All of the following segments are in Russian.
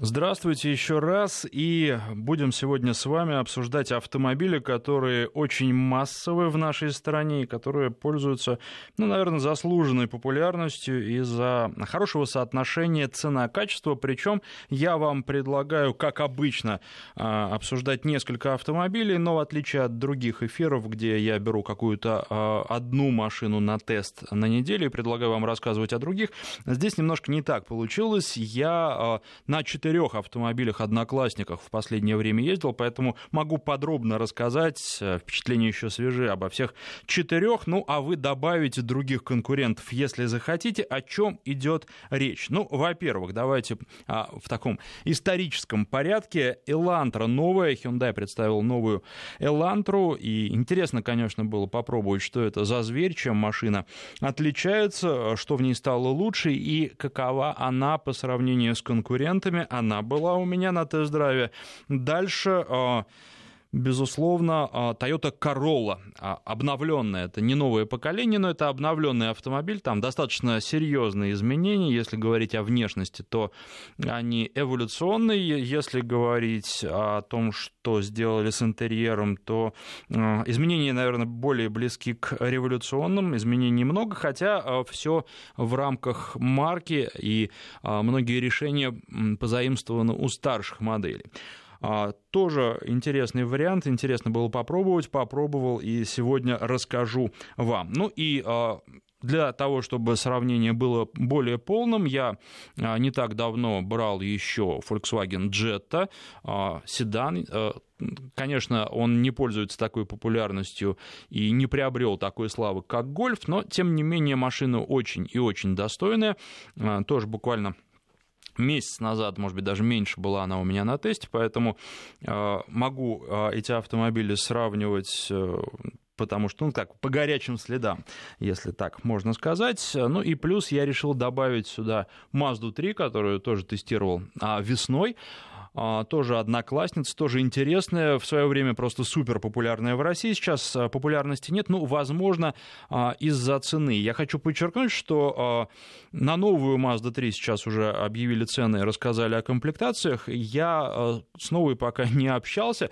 Здравствуйте еще раз. И будем сегодня с вами обсуждать автомобили, которые очень массовые в нашей стране и которые пользуются, ну, наверное, заслуженной популярностью из-за хорошего соотношения цена-качество. Причем я вам предлагаю, как обычно, а, обсуждать несколько автомобилей, но в отличие от других эфиров, где я беру какую-то а, одну машину на тест на неделю и предлагаю вам рассказывать о других, здесь немножко не так получилось. Я а, на четыре четырех автомобилях-одноклассниках в последнее время ездил, поэтому могу подробно рассказать, э, впечатления еще свежие, обо всех четырех, ну а вы добавите других конкурентов, если захотите, о чем идет речь. Ну, во-первых, давайте а, в таком историческом порядке. Элантра новая, Hyundai представил новую Элантру, и интересно, конечно, было попробовать, что это за зверь, чем машина отличается, что в ней стало лучше и какова она по сравнению с конкурентами она была у меня на тест-драйве. Дальше а, безусловно, а, Toyota Corolla, а, обновленная, это не новое поколение, но это обновленный автомобиль, там достаточно серьезные изменения, если говорить о внешности, то они эволюционные, если говорить о том, что сделали с интерьером, то изменения, наверное, более близки к революционным, изменений много, хотя все в рамках марки, и многие решения позаимствованы у старших моделей. А, тоже интересный вариант, интересно было попробовать, попробовал и сегодня расскажу вам. Ну и а, для того, чтобы сравнение было более полным, я а, не так давно брал еще Volkswagen Jetta, седан, Конечно, он не пользуется такой популярностью и не приобрел такой славы, как гольф, но, тем не менее, машина очень и очень достойная. Тоже буквально месяц назад, может быть, даже меньше была она у меня на тесте, поэтому э, могу э, эти автомобили сравнивать э, потому что, ну, так, по горячим следам, если так можно сказать. Ну, и плюс я решил добавить сюда Mazda 3, которую тоже тестировал а, весной. А, тоже одноклассница, тоже интересная, в свое время просто супер популярная в России, сейчас а, популярности нет, ну, возможно, а, из-за цены. Я хочу подчеркнуть, что на новую Mazda 3 сейчас уже объявили цены и рассказали о комплектациях. Я с новой пока не общался,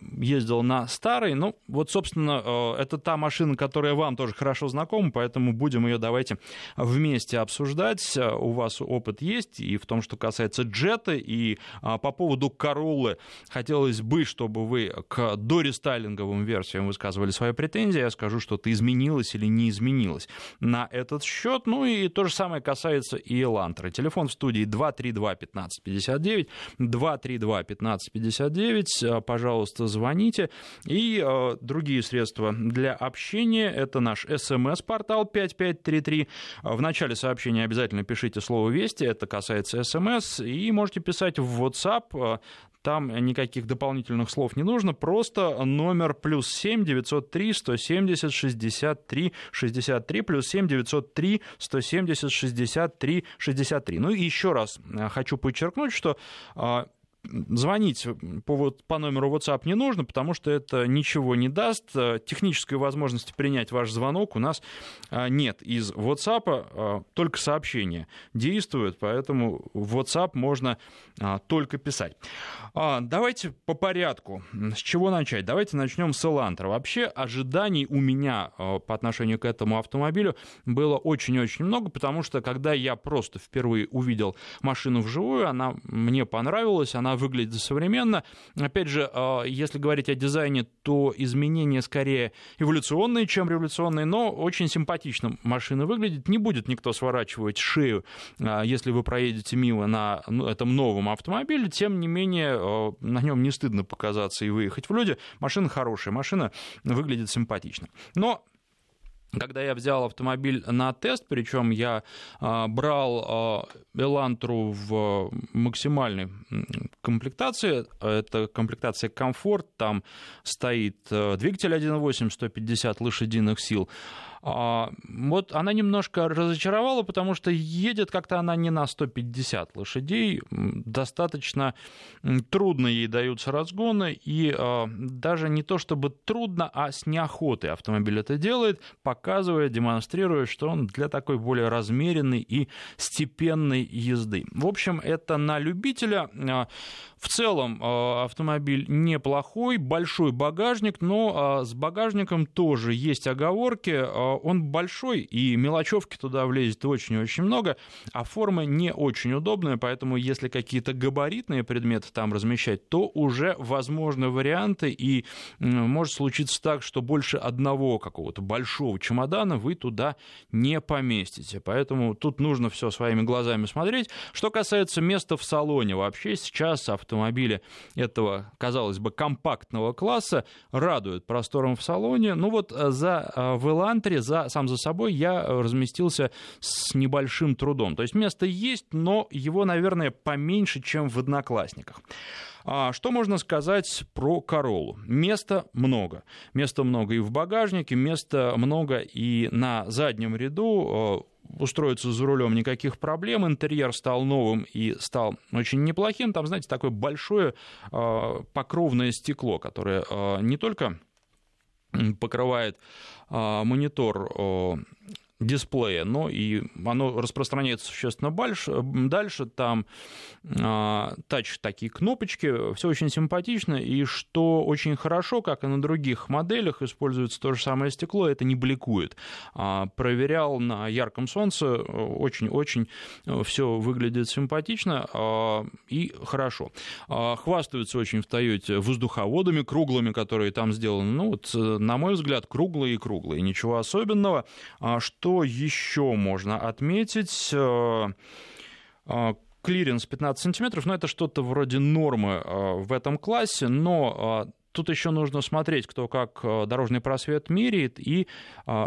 ездил на старой, ну, вот, собственно, это та машина, которая вам тоже хорошо знакома, поэтому будем ее давайте вместе обсуждать. У вас опыт есть и в том, что касается джета, и по поводу Короллы хотелось бы, чтобы вы к дорестайлинговым версиям высказывали свои претензии. Я скажу, что это изменилось или не изменилось на этот счет. Ну и то же самое касается и Элантры. Телефон в студии 232-1559, 232-1559. Пожалуйста, звоните. И э, другие средства для общения. Это наш смс-портал 5533. В начале сообщения обязательно пишите слово «Вести». Это касается смс. И можете писать в WhatsApp WhatsApp. Э, там никаких дополнительных слов не нужно, просто номер плюс 7 903 170 63 63 плюс 7 903 170 63 63. Ну и еще раз э, хочу подчеркнуть, что э, звонить по, по номеру WhatsApp не нужно, потому что это ничего не даст. Технической возможности принять ваш звонок у нас а, нет. Из WhatsApp а, только сообщения действуют, поэтому в WhatsApp можно а, только писать. Давайте по порядку. С чего начать? Давайте начнем с Elantra. Вообще ожиданий у меня по отношению к этому автомобилю было очень-очень много, потому что когда я просто впервые увидел машину вживую, она мне понравилась, она выглядит современно. Опять же, а, если говорить о дизайне, то изменения скорее эволюционные, чем революционные, но очень симпатично машина выглядит. Не будет никто сворачивать шею, а, если вы проедете мимо на ну, этом новом автомобиле. Тем не менее, а, на нем не стыдно показаться и выехать в люди. Машина хорошая, машина выглядит симпатично. Но когда я взял автомобиль на тест, причем я а, брал Элантру в максимальной комплектации, это комплектация комфорт, там стоит э, двигатель 1.8, 150 лошадиных сил, вот она немножко разочаровала, потому что едет как-то она не на 150 лошадей, достаточно трудно ей даются разгоны, и а, даже не то чтобы трудно, а с неохотой автомобиль это делает, показывая, демонстрируя, что он для такой более размеренной и степенной езды. В общем, это на любителя. В целом автомобиль неплохой, большой багажник, но с багажником тоже есть оговорки он большой, и мелочевки туда влезет очень-очень много, а форма не очень удобная, поэтому если какие-то габаритные предметы там размещать, то уже возможны варианты, и может случиться так, что больше одного какого-то большого чемодана вы туда не поместите. Поэтому тут нужно все своими глазами смотреть. Что касается места в салоне, вообще сейчас автомобили этого, казалось бы, компактного класса радуют простором в салоне. Ну вот э, за э, в Элантре, за, сам за собой я разместился с небольшим трудом. То есть место есть, но его, наверное, поменьше, чем в одноклассниках. А что можно сказать про Королу? Места много. Места много и в багажнике, места много и на заднем ряду устроиться за рулем никаких проблем. Интерьер стал новым и стал очень неплохим. Там, знаете, такое большое а, покровное стекло, которое а, не только покрывает монитор дисплея, но и оно распространяется существенно дальше, дальше там э, тач такие кнопочки, все очень симпатично, и что очень хорошо, как и на других моделях, используется то же самое стекло, это не бликует. А, проверял на ярком солнце, очень-очень все выглядит симпатично а, и хорошо. А, хвастаются очень в Тойоте воздуховодами круглыми, которые там сделаны, ну вот, на мой взгляд, круглые и круглые, ничего особенного. Что что еще можно отметить? Э, э, клиренс 15 сантиметров, но это что-то вроде нормы э, в этом классе, но тут еще нужно смотреть, кто как дорожный просвет меряет и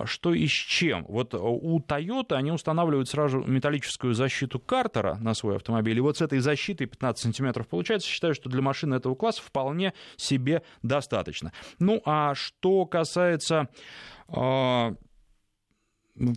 что и с чем. Вот у Toyota они устанавливают сразу металлическую защиту Картера на свой автомобиль, и вот с этой защитой 15 сантиметров получается, считаю, что для машины этого класса вполне себе достаточно. Ну а что касается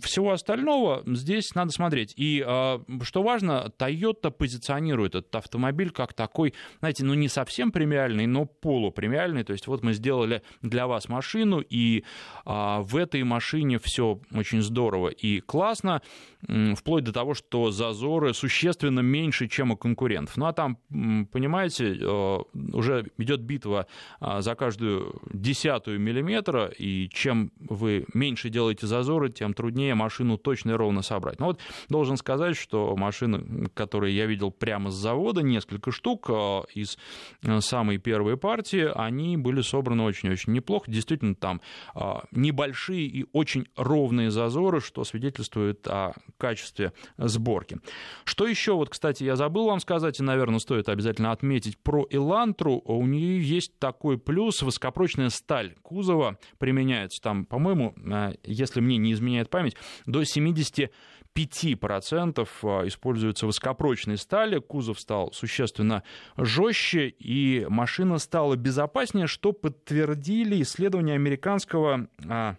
всего остального здесь надо смотреть. И а, что важно, Toyota позиционирует этот автомобиль как такой, знаете, ну не совсем премиальный, но полупремиальный. То есть вот мы сделали для вас машину, и а, в этой машине все очень здорово и классно, вплоть до того, что зазоры существенно меньше, чем у конкурентов. Ну а там, понимаете, а, уже идет битва за каждую десятую миллиметра, и чем вы меньше делаете зазоры, тем труднее труднее машину точно и ровно собрать. Но вот должен сказать, что машины, которые я видел прямо с завода, несколько штук а, из э, самой первой партии, они были собраны очень-очень неплохо. Действительно, там а, небольшие и очень ровные зазоры, что свидетельствует о качестве сборки. Что еще, вот, кстати, я забыл вам сказать, и, наверное, стоит обязательно отметить про Элантру. У нее есть такой плюс, высокопрочная сталь кузова применяется там, по-моему, э, если мне не изменяет память, до 70 5% а, используются высокопрочные стали, кузов стал существенно жестче, и машина стала безопаснее, что подтвердили исследования американского а,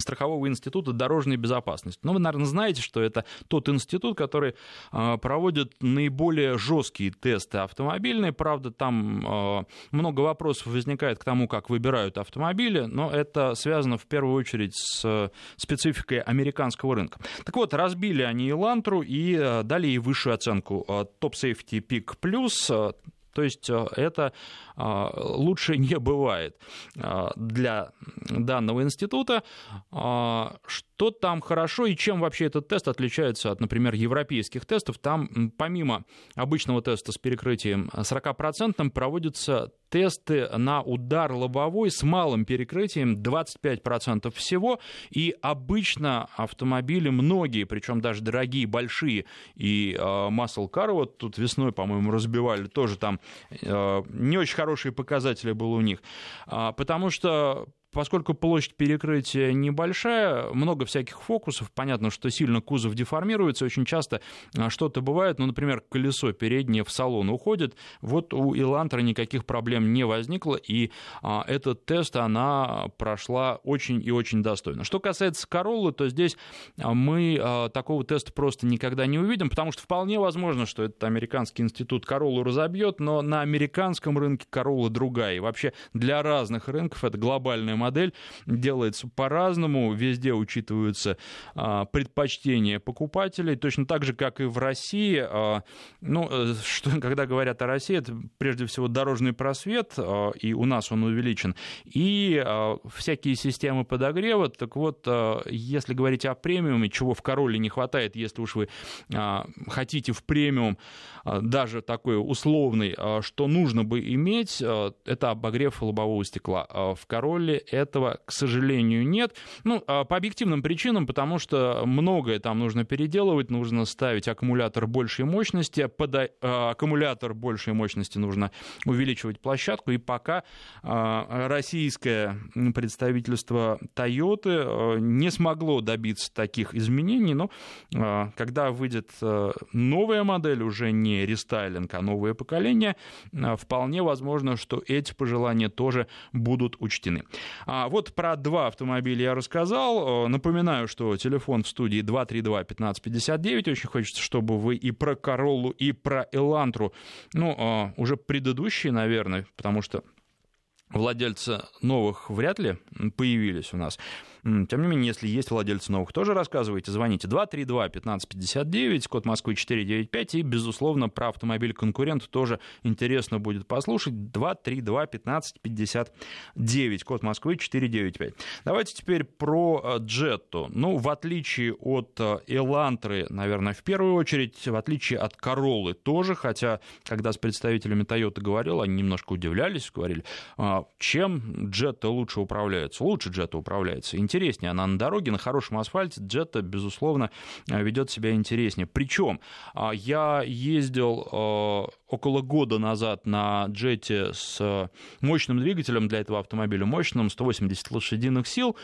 страхового института дорожной безопасности. Но ну, вы, наверное, знаете, что это тот институт, который а, проводит наиболее жесткие тесты автомобильные. Правда, там а, много вопросов возникает к тому, как выбирают автомобили, но это связано в первую очередь с спецификой американского рынка. Так вот, разбили они Элантру и а, дали ей высшую оценку Top Safety Peak Plus, то есть это лучше не бывает для данного института. Что там хорошо и чем вообще этот тест отличается от, например, европейских тестов? Там помимо обычного теста с перекрытием 40% проводятся тесты на удар лобовой с малым перекрытием 25% всего. И обычно автомобили многие, причем даже дорогие, большие, и э, Car, вот тут весной, по-моему, разбивали, тоже там э, не очень хорошие показатели было у них. Потому что поскольку площадь перекрытия небольшая, много всяких фокусов. Понятно, что сильно кузов деформируется. Очень часто а, что-то бывает. Ну, например, колесо переднее в салон уходит. Вот у Илантра никаких проблем не возникло. И а, этот тест она прошла очень и очень достойно. Что касается Короллы, то здесь а, мы а, такого теста просто никогда не увидим, потому что вполне возможно, что этот американский институт Короллу разобьет, но на американском рынке Королла другая. И вообще для разных рынков это глобальная модель, делается по-разному, везде учитываются а, предпочтения покупателей, точно так же, как и в России. А, ну, э, что, когда говорят о России, это прежде всего дорожный просвет, а, и у нас он увеличен, и всякие системы подогрева. Так вот, если говорить о премиуме, чего в Короле не хватает, если уж вы хотите в премиум даже такой условный, что нужно бы иметь, это обогрев лобового стекла. В Короле этого, к сожалению, нет. Ну, а, по объективным причинам, потому что многое там нужно переделывать, нужно ставить аккумулятор большей мощности, под а, аккумулятор большей мощности нужно увеличивать площадку, и пока а, российское представительство Toyota не смогло добиться таких изменений, но когда выйдет новая модель, уже не рестайлинг, а новое поколение, вполне возможно, что эти пожелания тоже будут учтены. А вот про два автомобиля я рассказал. Э, напоминаю, что телефон в студии 232-1559. Очень хочется, чтобы вы и про Короллу, и про Элантру, ну, э, уже предыдущие, наверное, потому что владельцы новых вряд ли появились у нас. Тем не менее, если есть владельцы новых, тоже рассказывайте. Звоните 232-1559, код Москвы 495. И, безусловно, про автомобиль конкурент тоже интересно будет послушать. 232-1559, код Москвы 495. Давайте теперь про Джетту. Ну, в отличие от Элантры, наверное, в первую очередь, в отличие от Короллы тоже, хотя, когда с представителями Toyota говорил, они немножко удивлялись, говорили, «А чем Джетта лучше управляется? Лучше Джетта управляется интереснее. Она на дороге, на хорошем асфальте. Джетта, безусловно, э, ведет себя интереснее. Причем а, я ездил э, около года назад на джете с мощным двигателем для этого автомобиля, мощным, 180 лошадиных сил,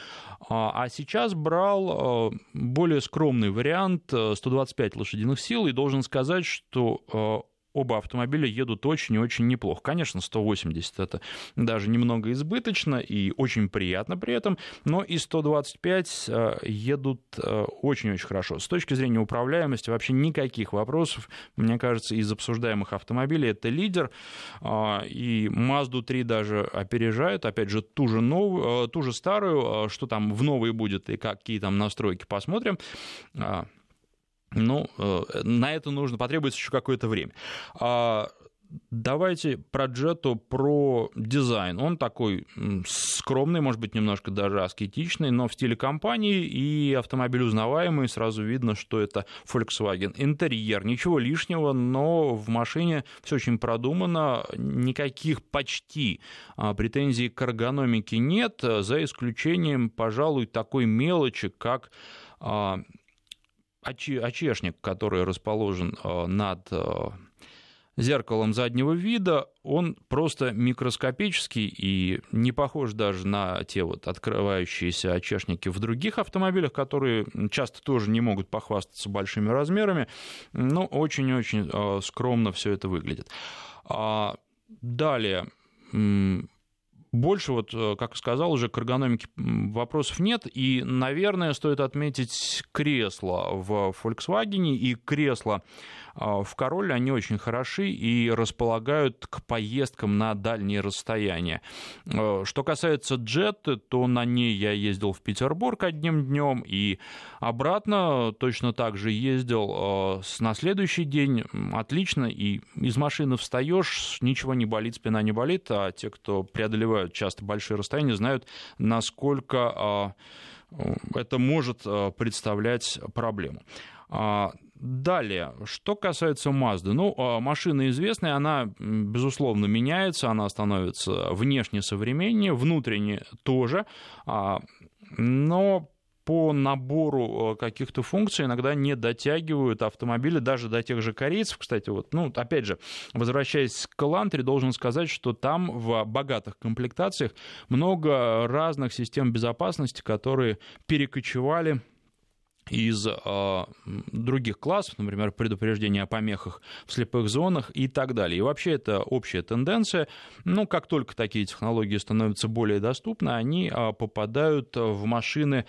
а, а сейчас брал э, более скромный вариант, 125 лошадиных сил, и должен сказать, что оба автомобиля едут очень и очень неплохо. Конечно, 180 это даже немного избыточно и очень приятно при этом, но и 125 э, едут э, очень-очень хорошо. С точки зрения управляемости вообще никаких вопросов. Мне кажется, из обсуждаемых автомобилей это лидер, а, и Mazda 3 даже опережает, опять же, ту же, новую, э, ту же старую, что там в новой будет и какие там настройки посмотрим. Ну, э, на это нужно, потребуется еще какое-то время. А, давайте про Джету, про дизайн. Он такой скромный, может быть, немножко даже аскетичный, но в стиле компании, и автомобиль узнаваемый, сразу видно, что это Volkswagen. Интерьер, ничего лишнего, но в машине все очень продумано, никаких почти а, претензий к эргономике нет, за исключением, пожалуй, такой мелочи, как а, очешник, который расположен э, над э, зеркалом заднего вида, он просто микроскопический и не похож даже на те вот открывающиеся очешники в других автомобилях, которые часто тоже не могут похвастаться большими размерами, но очень-очень э, скромно все это выглядит. А далее, больше, вот, э, как сказал, уже к эргономике вопросов нет. И, наверное, стоит отметить кресло в Volkswagen и кресло в Короле, они очень хороши и располагают к поездкам на дальние расстояния. Э, что касается джеты, то на ней я ездил в Петербург одним днем и обратно точно так же ездил э, на следующий день. Отлично, и из машины встаешь, ничего не болит, спина не болит, а те, кто преодолевают часто большие расстояния, знают, насколько а, это может а, представлять проблему. А, далее, что касается Mazda, ну, машина известная, она, безусловно, меняется, она становится внешне современнее, внутренне тоже, но по набору каких-то функций иногда не дотягивают автомобили даже до тех же корейцев. Кстати, вот, ну, опять же, возвращаясь к Элантре, должен сказать, что там в богатых комплектациях много разных систем безопасности, которые перекочевали из э, других классов, например, предупреждение о помехах в слепых зонах и так далее. И вообще это общая тенденция. Ну, как только такие технологии становятся более доступны, они э, попадают в машины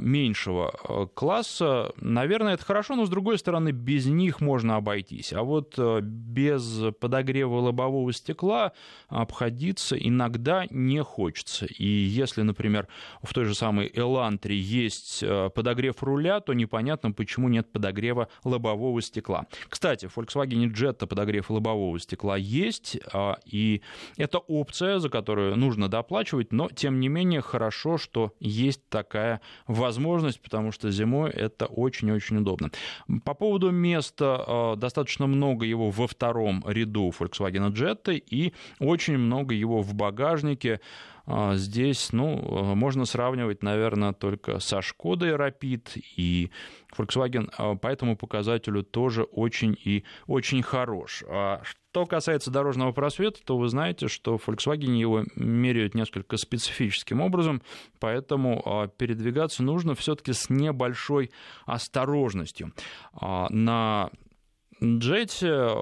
меньшего а, класса, наверное, это хорошо, но, с другой стороны, без них можно обойтись. А вот а, без подогрева лобового стекла обходиться иногда не хочется. И если, например, в той же самой Элантре есть подогрев руля, то непонятно, почему нет подогрева лобового стекла. Кстати, в Volkswagen Jetta подогрев лобового стекла есть, и это опция, за которую нужно доплачивать, но, тем не менее, хорошо, что есть такая возможность, потому что зимой это очень-очень удобно. По поводу места, э, достаточно много его во втором ряду Volkswagen Jetta и очень много его в багажнике. А, здесь, ну, можно сравнивать, наверное, только со Шкодой Rapid и Volkswagen а, по этому показателю тоже очень и очень хорош. А что касается дорожного просвета, то вы знаете, что в Volkswagen его меряют несколько специфическим образом, поэтому передвигаться нужно все-таки с небольшой осторожностью. На джете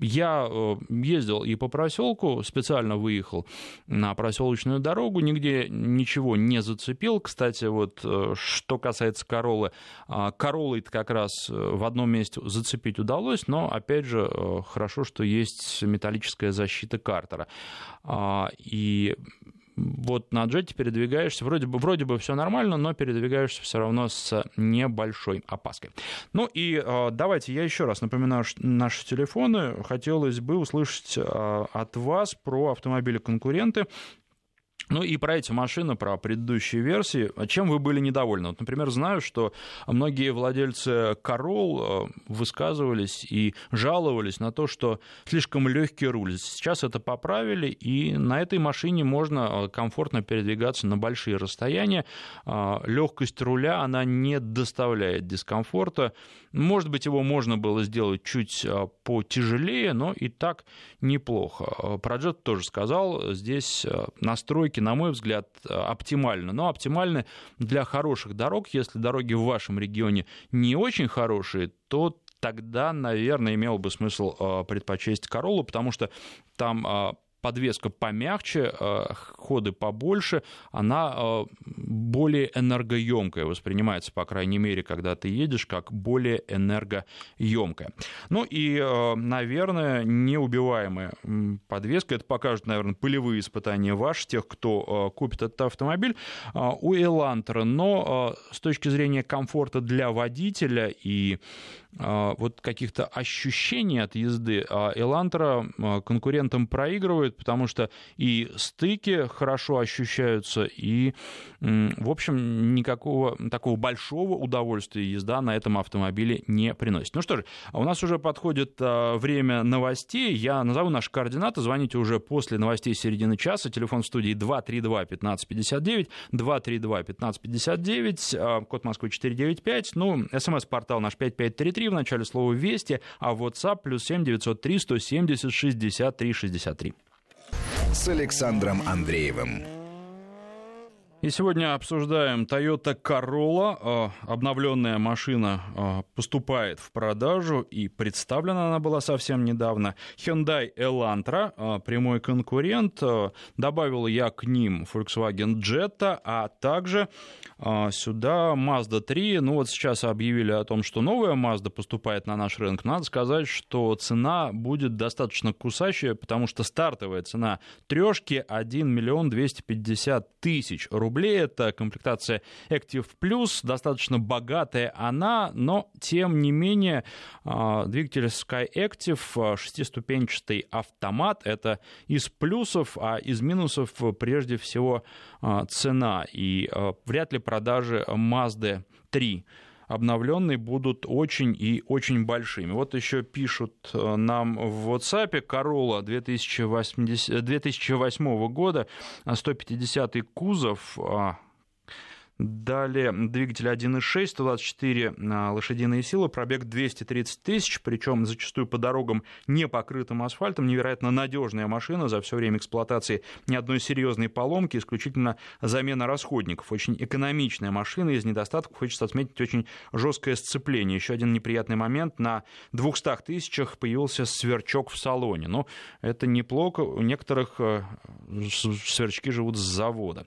я э, ездил и по проселку, специально выехал на проселочную дорогу, нигде ничего не зацепил. Кстати, вот э, что касается Королы, а, Королы как раз э, в одном месте зацепить удалось, но, опять же, хорошо, что есть металлическая защита Картера. А, и вот на джете передвигаешься, вроде бы, вроде бы все нормально, но передвигаешься все равно с небольшой опаской. Ну и э, давайте я еще раз напоминаю наши телефоны. Хотелось бы услышать э, от вас про автомобили-конкуренты. Ну и про эти машины, про предыдущие версии, чем вы были недовольны? Вот, например, знаю, что многие владельцы Корол э, высказывались и жаловались на то, что слишком легкий руль. Сейчас это поправили, и на этой машине можно э, комфортно передвигаться на большие расстояния. Э, Легкость руля, она не доставляет дискомфорта. Может быть, его можно было сделать чуть потяжелее, но и так неплохо. Про Jet тоже сказал, здесь настройки все-таки, на мой взгляд, оптимально. Но оптимальны для хороших дорог. Если дороги в вашем регионе не очень хорошие, то тогда, наверное, имело бы смысл предпочесть Королу, потому что там подвеска помягче, э, ходы побольше, она э, более энергоемкая воспринимается, по крайней мере, когда ты едешь, как более энергоемкая. Ну и, э, наверное, неубиваемая подвеска, это покажут, наверное, полевые испытания ваши, тех, кто купит этот автомобиль, у Элантера, но с точки зрения комфорта для водителя и вот каких-то ощущений от езды Элантера конкурентам проигрывает, потому что и стыки хорошо ощущаются, и, в общем, никакого такого большого удовольствия езда на этом автомобиле не приносит. Ну что же, у нас уже подходит а, время новостей. Я назову наши координаты. Звоните уже после новостей середины часа. Телефон в студии 232-1559, 232-1559, а, код Москвы 495. Ну, смс-портал наш 5533, в начале слова «Вести», а WhatsApp плюс 7 903 170 63 63 с Александром Андреевым. И сегодня обсуждаем Toyota Corolla. А, обновленная машина а, поступает в продажу и представлена она была совсем недавно. Hyundai Elantra, а, прямой конкурент. Добавил я к ним Volkswagen Jetta, а также сюда Mazda 3. Ну вот сейчас объявили о том, что новая Mazda поступает на наш рынок. Надо сказать, что цена будет достаточно кусающая, потому что стартовая цена трешки 1 миллион 250 тысяч рублей рублей. Это комплектация Active Plus, достаточно богатая она, но тем не менее а, двигатель Sky Active, а, шестиступенчатый автомат, это из плюсов, а из минусов прежде всего а, цена. И вряд ли продажи Mazda 3 обновленные будут очень и очень большими. Вот еще пишут э, нам в WhatsApp Corolla 2008, 2008 года, 150 кузов, а, Далее двигатель 1.6, 124 а, лошадиные силы, пробег 230 тысяч, причем зачастую по дорогам не покрытым асфальтом. Невероятно надежная машина, за все время эксплуатации ни одной серьезной поломки, исключительно замена расходников. Очень экономичная машина, из недостатков хочется отметить очень жесткое сцепление. Еще один неприятный момент, на 200 тысячах появился сверчок в салоне. Но это неплохо, у некоторых э, сверчки живут с завода.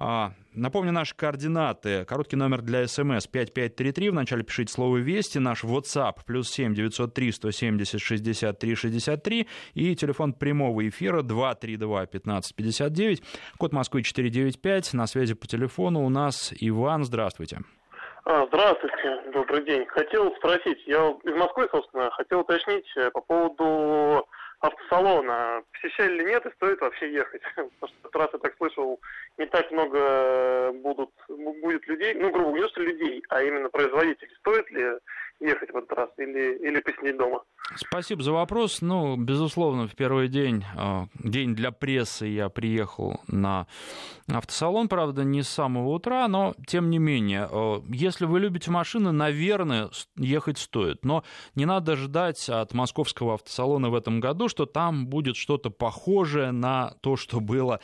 А, напомню наши координаты. Короткий номер для СМС 5533. Вначале пишите слово «Вести». Наш WhatsApp плюс 7 903 170 63 63. И телефон прямого эфира 232 1559. Код Москвы 495. На связи по телефону у нас Иван. Здравствуйте. А, здравствуйте, добрый день. Хотел спросить, я из Москвы, собственно, хотел уточнить э, по поводу автосалона. Посещали или нет и стоит вообще ехать? Потому что раз я так слышал, не так много будут, будет людей, ну, грубо говоря, не людей, а именно производителей. Стоит ли ехать в этот раз или, или посидеть дома? Спасибо за вопрос. Ну, безусловно, в первый день, а, день для прессы, я приехал на автосалон, правда, не с самого утра, но тем не менее, а, если вы любите машины, наверное, ехать стоит. Но не надо ждать от московского автосалона в этом году, что там будет что-то похожее на то, что было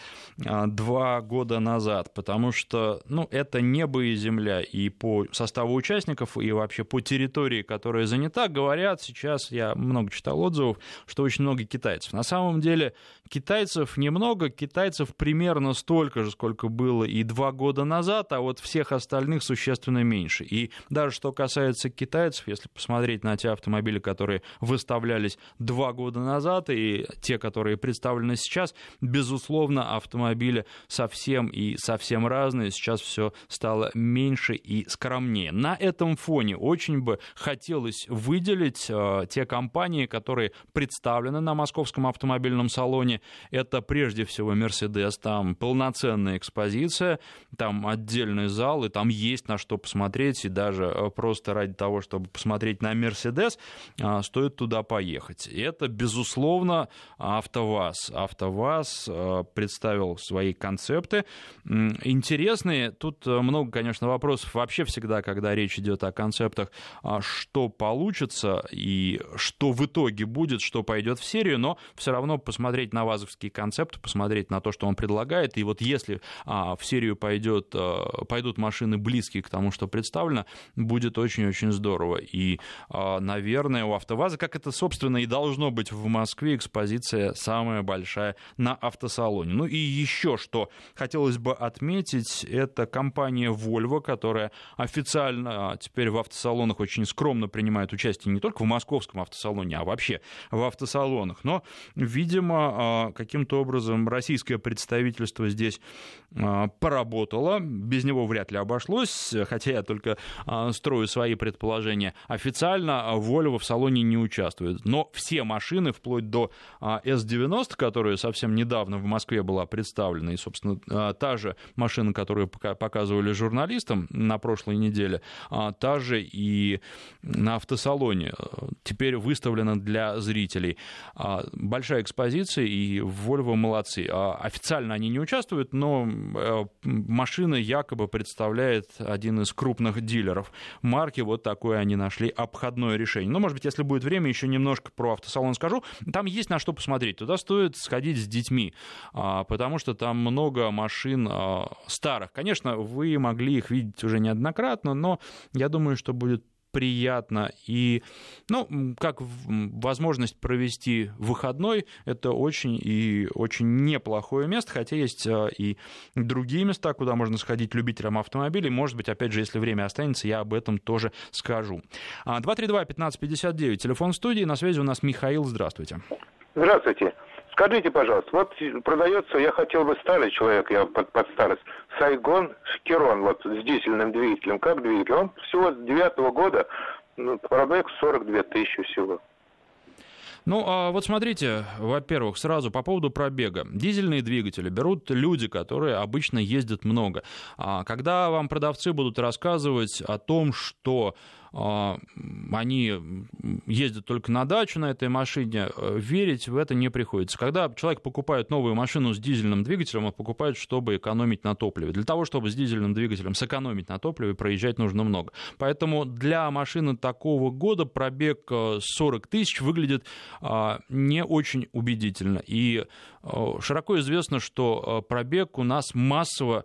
а, два года назад, потому что, ну, это небо и земля, и по составу участников, и вообще по территории, которая занята, говорят сейчас, я много читал отзывов, что очень много китайцев. На самом деле китайцев немного, китайцев примерно столько же, сколько было и два года назад, а вот всех остальных существенно меньше. И даже что касается китайцев, если посмотреть на те автомобили, которые выставлялись два года назад, и те, которые представлены сейчас, безусловно, автомобили совсем и совсем разные. Сейчас все стало меньше и скромнее. На этом фоне очень бы хотелось выделить э, те компании, компании, которые представлены на московском автомобильном салоне. Это прежде всего Mercedes, там полноценная экспозиция, там отдельный зал, и там есть на что посмотреть, и даже э, просто ради того, чтобы посмотреть на Mercedes, а, стоит туда поехать. И это, безусловно, АвтоВАЗ. АвтоВАЗ э, представил свои концепты. Интересные, тут э, много, конечно, вопросов вообще всегда, когда речь идет о концептах, а, что получится и что в итоге будет, что пойдет в серию, но все равно посмотреть на вазовский концепт, посмотреть на то, что он предлагает, и вот если а, в серию пойдет, а, пойдут машины близкие к тому, что представлено, будет очень-очень здорово. И, а, наверное, у АвтоВАЗа, как это, собственно, и должно быть в Москве, экспозиция самая большая на автосалоне. Ну и еще что хотелось бы отметить, это компания Volvo, которая официально а, теперь в автосалонах очень скромно принимает участие не только в московском автосалоне, автосалоне, а вообще в автосалонах. Но, видимо, а, каким-то образом российское представительство здесь а, поработало. Без него вряд ли обошлось, хотя я только а, строю свои предположения. Официально Volvo в салоне не участвует. Но все машины, вплоть до S90, которая совсем недавно в Москве была представлена, и, собственно, та же машина, которую показывали журналистам на прошлой неделе, та же и на автосалоне. Теперь вы выставлена для зрителей. А, большая экспозиция, и Volvo молодцы. А, официально они не участвуют, но э, машина якобы представляет один из крупных дилеров марки. Вот такое они нашли обходное решение. Но, может быть, если будет время, еще немножко про автосалон скажу. Там есть на что посмотреть. Туда стоит сходить с детьми, а, потому что там много машин старых. Конечно, вы могли их видеть уже неоднократно, но я думаю, что будет приятно. И, ну, как возможность провести выходной, это очень и очень неплохое место, хотя есть а, и другие места, куда можно сходить любителям автомобилей. Может быть, опять же, если время останется, я об этом тоже скажу. 232-1559, а, телефон студии, на связи у нас Михаил, здравствуйте. Здравствуйте. Скажите, пожалуйста, вот продается, я хотел бы старый человек, я под, под старость, Сайгон Шкерон, вот с дизельным двигателем. Как двигатель? Он всего с девятого года, ну, пробег 42 тысячи всего. Ну, а вот смотрите, во-первых, сразу по поводу пробега. Дизельные двигатели берут люди, которые обычно ездят много. А когда вам продавцы будут рассказывать о том, что они ездят только на дачу на этой машине, верить в это не приходится. Когда человек покупает новую машину с дизельным двигателем, он покупает, чтобы экономить на топливе. Для того, чтобы с дизельным двигателем сэкономить на топливе, проезжать нужно много. Поэтому для машины такого года пробег 40 тысяч выглядит не очень убедительно. И широко известно, что пробег у нас массово а,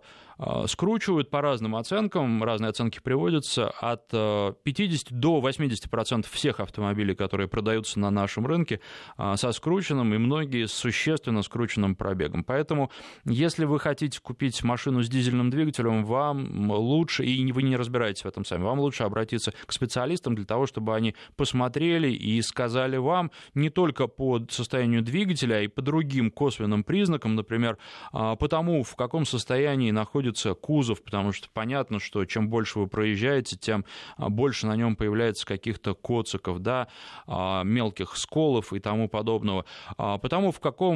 скручивают по разным оценкам, разные оценки приводятся, от 50 э, до 80% всех автомобилей, которые продаются на нашем рынке, а, со скрученным, и многие с существенно скрученным пробегом. Поэтому, если вы хотите купить машину с дизельным двигателем, вам лучше, и вы не разбираетесь в этом сами, вам лучше обратиться к специалистам для того, чтобы они посмотрели и сказали вам не только по состоянию двигателя, а и по другим косвенным признакам, например, по тому, в каком состоянии находится находится кузов, потому что понятно, что чем больше вы проезжаете, тем а, больше на нем появляется каких-то коциков, да, а, мелких сколов и тому подобного. А, потому в каком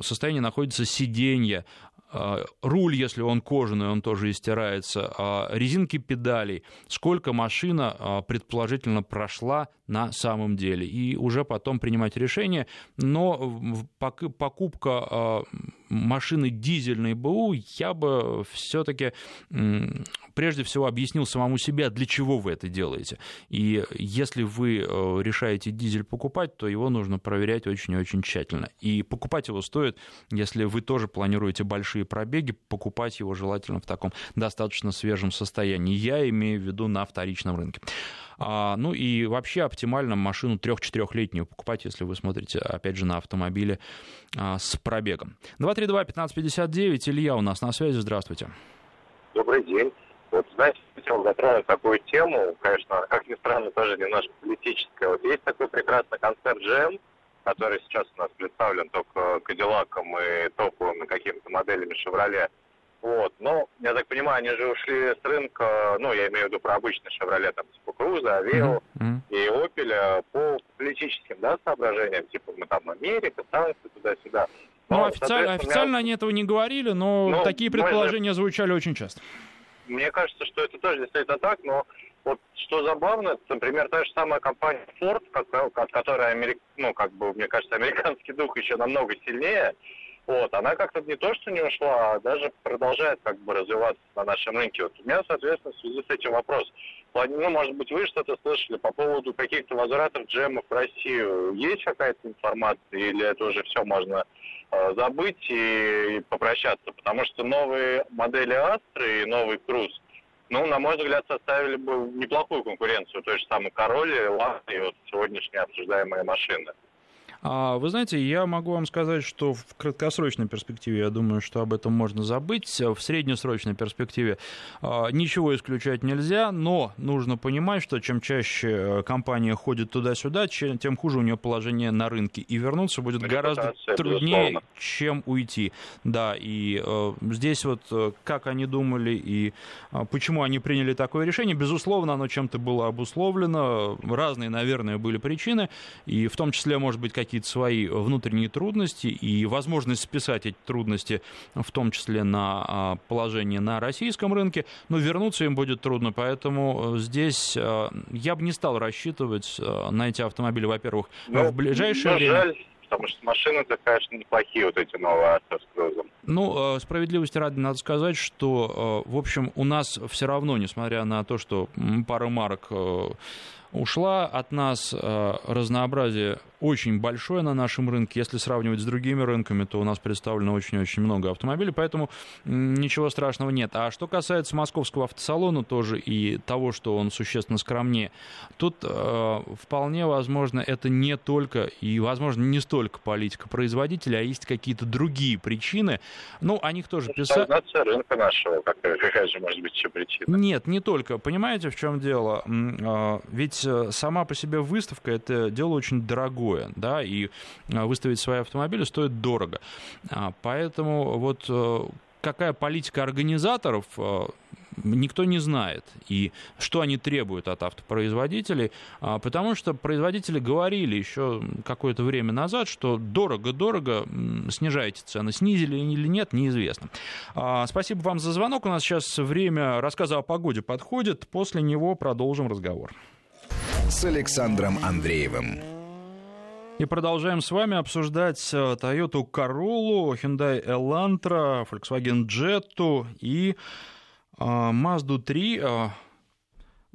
состоянии находится сиденье, руль, если он кожаный, он тоже истирается, резинки педалей, сколько машина предположительно прошла на самом деле, и уже потом принимать решение, но покупка машины дизельной БУ, я бы все-таки прежде всего объяснил самому себе, для чего вы это делаете. И если вы э, решаете дизель покупать, то его нужно проверять очень и очень тщательно. И покупать его стоит, если вы тоже планируете большие пробеги, покупать его желательно в таком достаточно свежем состоянии. Я имею в виду на вторичном рынке. А, ну и вообще оптимально машину 3-4-летнюю покупать, если вы смотрите, опять же, на автомобиле а, с пробегом. 232-1559, Илья у нас на связи, здравствуйте. Добрый день. Вот, знаете, хотел затронуть такую тему, конечно, как ни странно, тоже немножко политическая. Вот есть такой прекрасный концерт GM, который сейчас у нас представлен только Кадиллаком и топовыми какими-то моделями Chevrolet. Вот. Но, я так понимаю, они же ушли с рынка, ну, я имею в виду про обычный Chevrolet, там, типа Круза, Авео mm-hmm. и Opel по политическим, да, соображениям, типа, мы там Америка, санкции, туда-сюда. Ну, но, ну, официально, официально меня... они этого не говорили, но ну, такие предположения же... звучали очень часто. Мне кажется, что это тоже действительно так, но вот что забавно, например, та же самая компания Ford, как, от которой, Америк... ну, как бы, мне кажется, американский дух еще намного сильнее, вот, она как-то не то, что не ушла, а даже продолжает как бы развиваться на нашем рынке. Вот у меня, соответственно, в связи с этим вопрос. Ну, может быть, вы что-то слышали по поводу каких-то возвратов джемов в Россию? Есть какая-то информация или это уже все можно э, забыть и, и попрощаться? Потому что новые модели Астры и новый Круз, ну, на мой взгляд, составили бы неплохую конкуренцию той же самой Король, Ланды и вот сегодняшние обсуждаемые машины. А Вы знаете, я могу вам сказать, что в краткосрочной перспективе, я думаю, что об этом можно забыть. В среднесрочной перспективе а, ничего исключать нельзя, но нужно понимать, что чем чаще э, компания ходит туда-сюда, тем хуже у нее положение на рынке. И вернуться будет гораздо труднее, безусловно. чем уйти. Да, и э, здесь вот э, как они думали и почему они приняли такое решение, безусловно, оно чем-то было обусловлено. Разные, наверное, были причины, и в том числе, может быть, какие какие-то свои внутренние трудности и возможность списать эти трудности, в том числе на а, положение на российском рынке, но вернуться им будет трудно, поэтому э, здесь э, я бы не стал рассчитывать э, на эти автомобили, во-первых, ну, в ближайшее время. Жаль потому что машины-то, конечно, неплохие вот эти новые Астер с Крузом. Ну, справедливости ради надо сказать, что, в общем, у нас все равно, несмотря на то, что пара марок ушла от нас разнообразие очень большое на нашем рынке. Если сравнивать с другими рынками, то у нас представлено очень-очень много автомобилей, поэтому ничего страшного нет. А что касается московского автосалона тоже и того, что он существенно скромнее, тут э, вполне возможно это не только и, возможно, не столько политика производителя, а есть какие-то другие причины. Ну, о них тоже писали. рынка нашего, какая, же может быть еще причина? Нет, не только. Понимаете, в чем дело? А, ведь э, сама по себе выставка это дело очень дорогое да, и а, выставить свои автомобили стоит дорого. А, поэтому вот э, какая политика организаторов, э, никто не знает. И что они требуют от автопроизводителей, потому что производители говорили еще какое-то время назад, что дорого-дорого, снижайте цены, снизили или нет, неизвестно. Спасибо вам за звонок. У нас сейчас время рассказа о погоде подходит. После него продолжим разговор. С Александром Андреевым. И продолжаем с вами обсуждать э, Toyota Corolla, Hyundai Elantra, Volkswagen Jetta и э, Mazda 3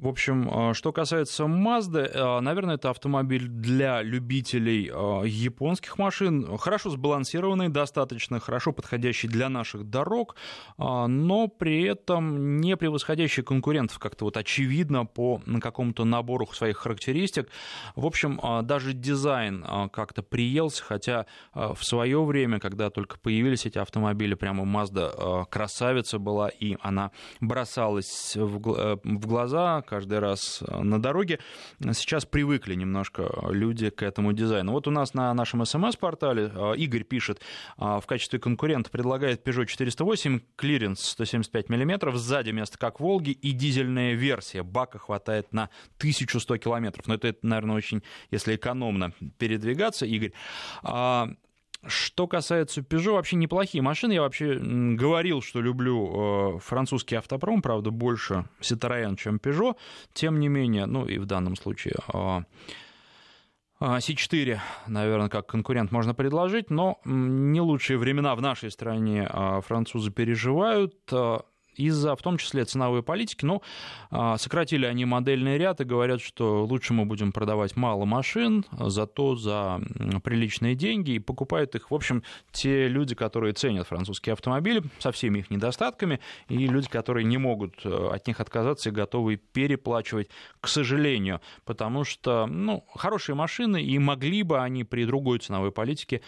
в общем, а, что касается Mazda, а, наверное, это автомобиль для любителей а, японских машин, хорошо сбалансированный, достаточно хорошо подходящий для наших дорог, но при этом не превосходящий конкурентов как-то вот очевидно по какому-то набору своих характеристик. В общем, даже дизайн как-то приелся, хотя в свое время, когда только появились эти автомобили, прямо Mazda красавица была, и она бросалась в э, глаза, каждый раз э, на дороге. Сейчас привыкли немножко люди к этому дизайну. Вот у нас на нашем смс-портале э, Игорь пишет, э, в качестве конкурента предлагает Peugeot 408, клиренс 175 мм, сзади место как Волги и дизельная версия. Бака хватает на 1100 километров. Но это, наверное, очень, если экономно передвигаться, Игорь. Что касается Peugeot, вообще неплохие машины. Я вообще говорил, что люблю э, французский автопром, правда, больше Citroën, чем Peugeot. Тем не менее, ну и в данном случае C4, э, наверное, как конкурент можно предложить, но не лучшие времена в нашей стране э, французы переживают из-за, в том числе, ценовой политики. Но а, сократили они модельный ряд и говорят, что лучше мы будем продавать мало машин, зато за приличные деньги, и покупают их, в общем, те люди, которые ценят французские автомобили со всеми их недостатками, и люди, которые не могут э, от них отказаться и готовы переплачивать, к сожалению, потому что, ну, хорошие машины, и могли бы они при другой ценовой политике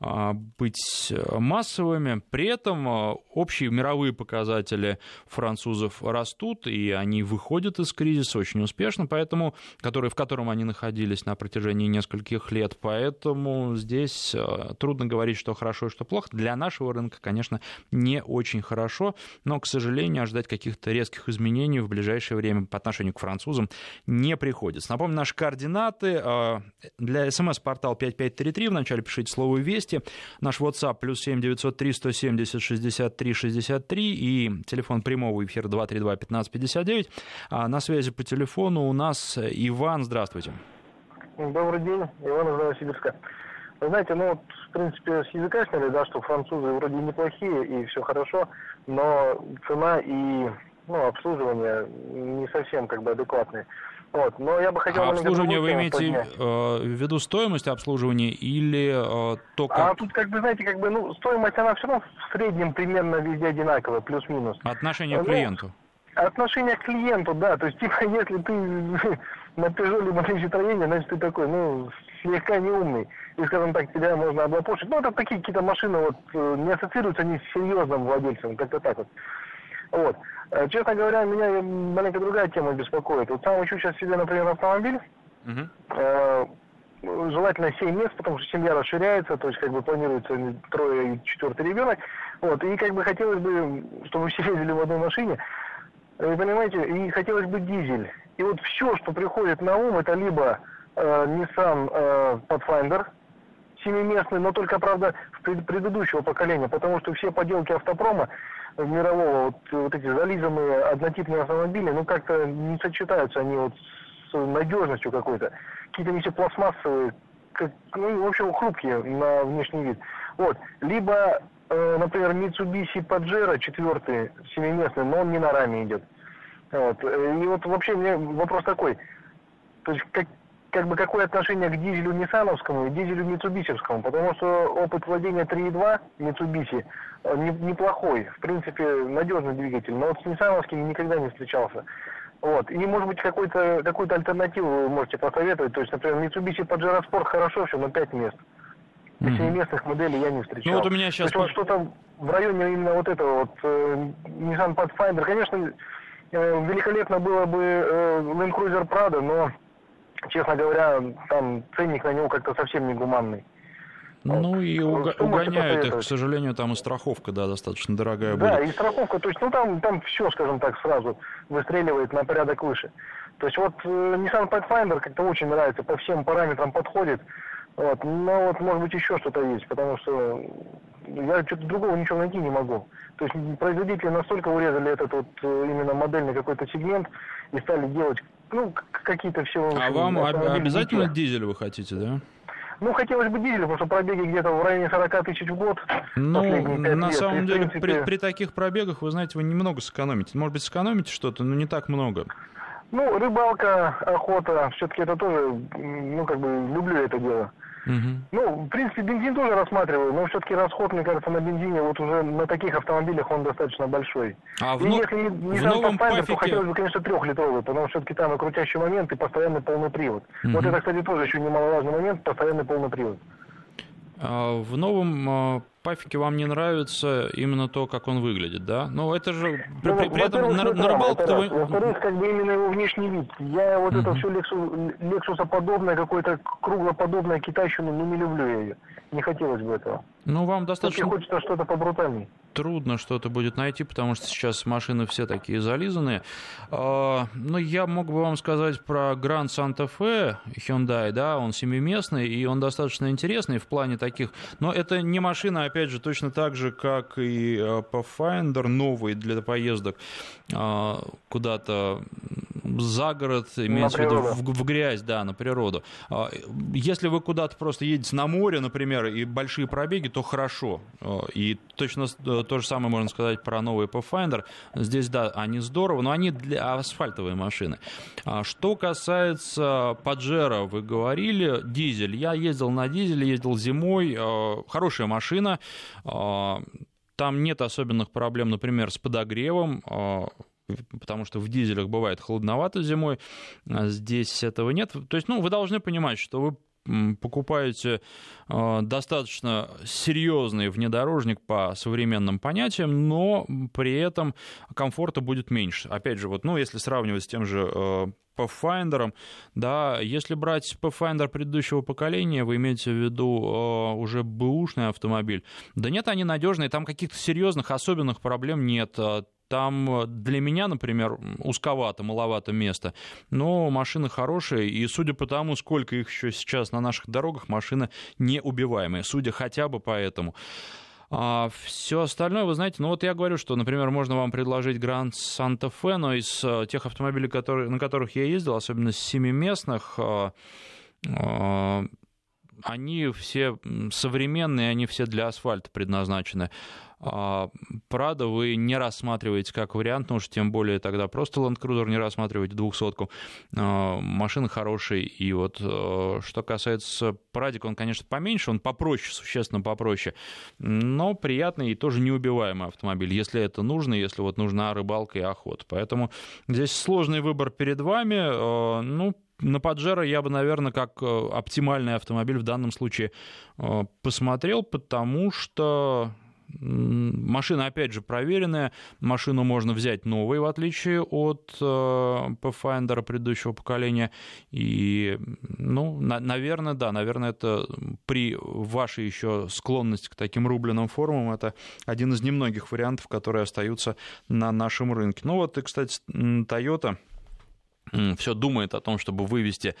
а, быть массовыми. При этом а, общие мировые показатели французов растут, и они выходят из кризиса очень успешно, поэтому, который, в котором они находились на протяжении нескольких лет. Поэтому здесь а, трудно говорить, что хорошо и что плохо. Для нашего рынка, конечно, не очень хорошо, но, к сожалению, ожидать каких-то резких изменений в ближайшее время по отношению к французам не приходится. Напомню, наши координаты. Для смс-портал 5533 вначале пишите слово Вести. Наш WhatsApp плюс 7 903 170 63 63 и прямого эфира 232 15 59. А на связи по телефону у нас Иван. Здравствуйте. Добрый день, Иван из Новосибирска. Вы знаете, ну вот, в принципе, с языка сняли, да, что французы вроде неплохие и все хорошо, но цена и ну, обслуживание не совсем как бы адекватные. Вот. Но я бы хотел... А обслуживание вы имеете э, в виду стоимость обслуживания или э, то, как... А тут, как бы, знаете, как бы, ну, стоимость, она все равно в среднем примерно везде одинаковая, плюс-минус. Отношение к ну, клиенту? Отношение к клиенту, да. То есть, типа, если ты на Peugeot либо на Citroёn, значит, ты такой, ну, слегка неумный. И, скажем так, тебя можно облапошить. Ну, это такие какие-то машины, вот, э, не ассоциируются они с серьезным владельцем, как-то так вот. Вот. Э, честно говоря, меня маленько другая тема беспокоит. Вот сам ищу сейчас себе, например, автомобиль. Э, желательно 7 мест, потому что семья расширяется, то есть как бы планируется трое и четвертый ребенок. Вот, и как бы хотелось бы, чтобы все ездили в одной машине. Вы понимаете, и хотелось бы дизель. И вот все, что приходит на ум, это либо э, Nissan э, Pathfinder, семиместный, но только, правда, предыдущего поколения, потому что все поделки автопрома мирового, вот, вот эти зализанные однотипные автомобили, ну как-то не сочетаются они вот с надежностью какой-то. Какие-то они все пластмассовые, как, ну, в общем, хрупкие на внешний вид. Вот. Либо, э, например, Mitsubishi Pajero четвертый, семиместный, но он не на раме идет. Вот. И вот вообще мне вопрос такой. То есть как, как бы какое отношение к дизелю Ниссановскому и дизелю Митсубисевскому, потому что опыт владения 3.2 Mitsubishi э, неплохой, в принципе, надежный двигатель, но вот с Ниссановским никогда не встречался. Вот. И, может быть, какой-то, какую-то альтернативу вы можете посоветовать. То есть, например, Mitsubishi Pajero Sport хорошо все, но 5 мест. Mm-hmm. местных моделей я не встречал. Ну, вот у меня сейчас... То есть, вот что-то в районе именно вот этого вот э, Nissan Pathfinder. Конечно, э, великолепно было бы э, Land Cruiser Prado, но честно говоря, там ценник на него как-то совсем не гуманный. Ну и уга- угоняют их, к сожалению, там и страховка, да, достаточно дорогая да, будет. и страховка, то есть, ну там, там все, скажем так, сразу выстреливает на порядок выше. То есть вот э, Nissan Pathfinder как-то очень нравится, по всем параметрам подходит. Вот. Но вот может быть еще что-то есть, потому что я что-то другого ничего найти не могу. То есть производители настолько урезали этот вот э, именно модельный какой-то сегмент и стали делать ну, какие-то все... А вам обязательно дизель вы хотите, да? Ну, хотелось бы дизель, потому что пробеги где-то в районе 40 тысяч в год. Ну, на лет. Самом деле, принципе, при, при таких пробегах, вы знаете, вы немного сэкономите. Может быть, сэкономите что-то, но не так много. Ну, рыбалка, охота, все-таки это тоже, ну, как бы, люблю это дело. Мгм. Ну, в принципе, бензин тоже рассматриваю, но все-таки расход, мне кажется, на бензине вот уже на таких автомобилях он достаточно большой. А в, и если не, не в новом Pathfinder, то хотелось бы, конечно, трехлитровый, потому что все-таки там и крутящий момент, и постоянный полный привод. Вот это, кстати, тоже еще немаловажный момент, постоянный полный привод. А в новом а, Пафике вам не нравится именно то, как он выглядит, да? Ну, это же... При, Ну, при- при этом на, на раз, рыбалку-то это вы... Во-вторых, как бы именно его внешний вид. Я вот это все лексусоподобное, какое-то круглоподобное китайщину, ну, не люблю я ее. Не хотелось бы этого. Ну, вам достаточно хочется что-то побрутальней. Трудно что-то будет найти, потому что сейчас машины все такие зализанные. А, Ну, я мог бы вам сказать про Grand Santa Fe Hyundai, да, он семиместный, и он достаточно интересный в плане таких, но это не машина, опять же, точно так же, как и э, Pathfinder, новый для поездок а, куда-то за город, имеется в виду в, в грязь, да, на природу. А, Если вы куда-то просто едете на море, например, и большие пробеги, то хорошо. И точно э, то же самое можно сказать про новый Pathfinder. Здесь, да, они здорово, но они для асфальтовые машины. А Что касается Паджеро, вы говорили, дизель. Я ездил на дизеле, ездил зимой. а, Хорошая машина. А, Там нет особенных проблем, например, с подогревом. потому что в дизелях бывает холодновато зимой, здесь этого нет. То есть, ну, вы должны понимать, что вы покупаете э, достаточно серьезный внедорожник по современным понятиям, но при этом комфорта будет меньше. Опять же, вот, ну, если сравнивать с тем же э, Pathfinder, да, если брать Pathfinder предыдущего поколения, вы имеете в виду э, уже бэушный автомобиль, да нет, они надежные, там каких-то серьезных, особенных проблем нет. Там э, для меня, например, узковато, маловато места, но машины хорошие, и судя по тому, сколько их еще сейчас на наших дорогах, машины неубиваемые, судя хотя бы по этому. А все остальное, вы знаете, ну вот я говорю, что, например, можно вам предложить Santa Fe, но из э, тех автомобилей, которые, на которых я ездил, особенно семиместных, э, э, они все современные, они все для асфальта предназначены. А Прада вы не рассматриваете как вариант, ну уж тем более тогда просто Land Cruiser не рассматриваете двухсотку. А, Машина хорошая, и вот э, что касается Прадика, он, конечно, поменьше, он попроще, существенно попроще, но приятный и тоже неубиваемый автомобиль, если это нужно, если вот нужна рыбалка и охота. Поэтому здесь сложный выбор перед вами, Э, ну, на Паджеро я бы, наверное, как э, оптимальный автомобиль в данном случае посмотрел, потому что машина, опять же, проверенная. Машину можно взять новой, в отличие от э, Pathfinder предыдущего поколения. И, ну, на- наверное, да, наверное, это при вашей еще склонности к таким рубленым формам, это один из немногих вариантов, которые остаются на нашем рынке. Ну вот, и, кстати, Toyota все думает о том, чтобы вывести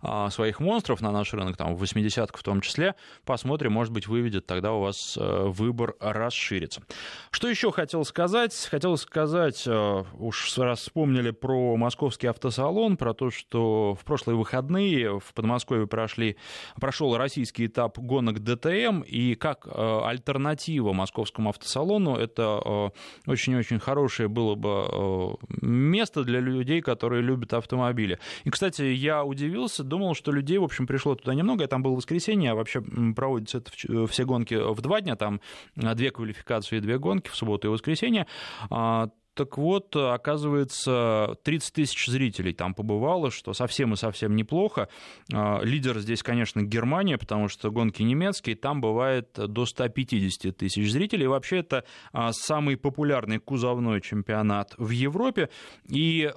а, своих монстров на наш рынок, там, 80 в том числе. Посмотрим, может быть, выведет, тогда у вас э, выбор расширится. Что еще хотел сказать? Хотел сказать, э, уж раз вспомнили про московский автосалон, про то, что в прошлые выходные в Подмосковье прошли, прошел российский этап гонок ДТМ, и как э, альтернатива московскому автосалону, это очень-очень хорошее было бы место для людей, которые любят автомобили. И, кстати, я удивился, думал, что людей, в общем, пришло туда немного. Я там был в воскресенье, а вообще проводятся это ч- все гонки в два дня, там а, две квалификации и две гонки в субботу и воскресенье. А, Так вот, оказывается, 30 тысяч зрителей там побывало, что совсем и совсем неплохо. А, Лидер здесь, конечно, Германия, потому что гонки немецкие, там бывает до 150 тысяч зрителей. Вообще это а, самый популярный кузовной чемпионат в Европе. И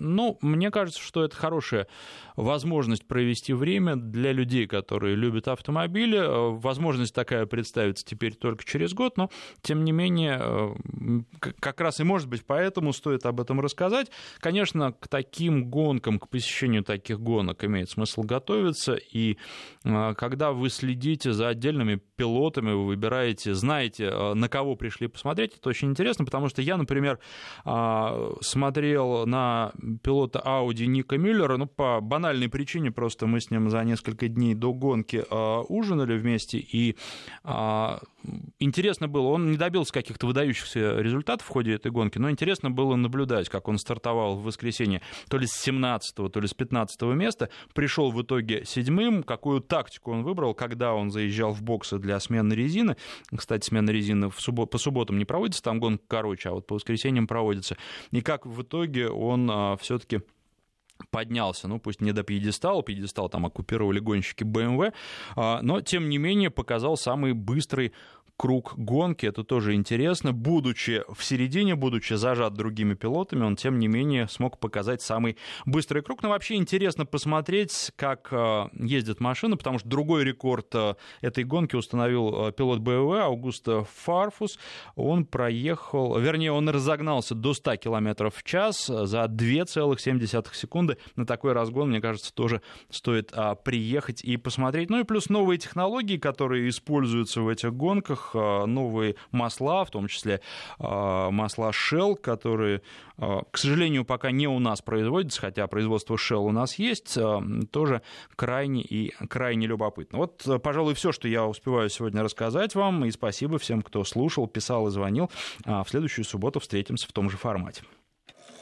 ну, мне кажется, что это хорошая возможность провести время для людей, которые любят автомобили. Возможность такая представится теперь только через год, но, тем не менее, как раз и может быть поэтому стоит об этом рассказать. Конечно, к таким гонкам, к посещению таких гонок имеет смысл готовиться, и когда вы следите за отдельными пилотами, вы выбираете, знаете, на кого пришли посмотреть, это очень интересно, потому что я, например, смотрел на пилота Audi Ника Мюллера, ну, по банальной причине, просто мы с ним за несколько дней до гонки э, ужинали вместе, и э, интересно было, он не добился каких-то выдающихся результатов в ходе этой гонки, но интересно было наблюдать, как он стартовал в воскресенье то ли с 17 то ли с 15 места, пришел в итоге седьмым, какую тактику он выбрал, когда он заезжал в боксы для смены резины. Кстати, смена резины в суббот, по субботам не проводится, там гонка короче, а вот по воскресеньям проводится. И как в итоге он а, все-таки поднялся, ну пусть не до пьедестала, пьедестал там оккупировали гонщики BMW, а, но тем не менее показал самый быстрый круг гонки, это тоже интересно. Будучи в середине, будучи зажат другими пилотами, он, тем не менее, смог показать самый быстрый круг. Но вообще интересно посмотреть, как э, ездит машина, потому что другой рекорд э, этой гонки установил э, пилот БВ Аугуста Фарфус. Он проехал, вернее, он разогнался до 100 км в час за 2,7 секунды. На такой разгон, мне кажется, тоже стоит приехать и посмотреть. Ну и плюс новые технологии, которые используются в этих гонках, Э, новые масла, в том числе э, масла Shell, которые, э, к сожалению, пока не у нас производятся, хотя производство Shell у нас есть, тоже крайне и крайне любопытно. Вот, пожалуй, все, что я успеваю сегодня рассказать вам, и спасибо всем, кто слушал, писал и звонил. А в следующую субботу встретимся в том же формате.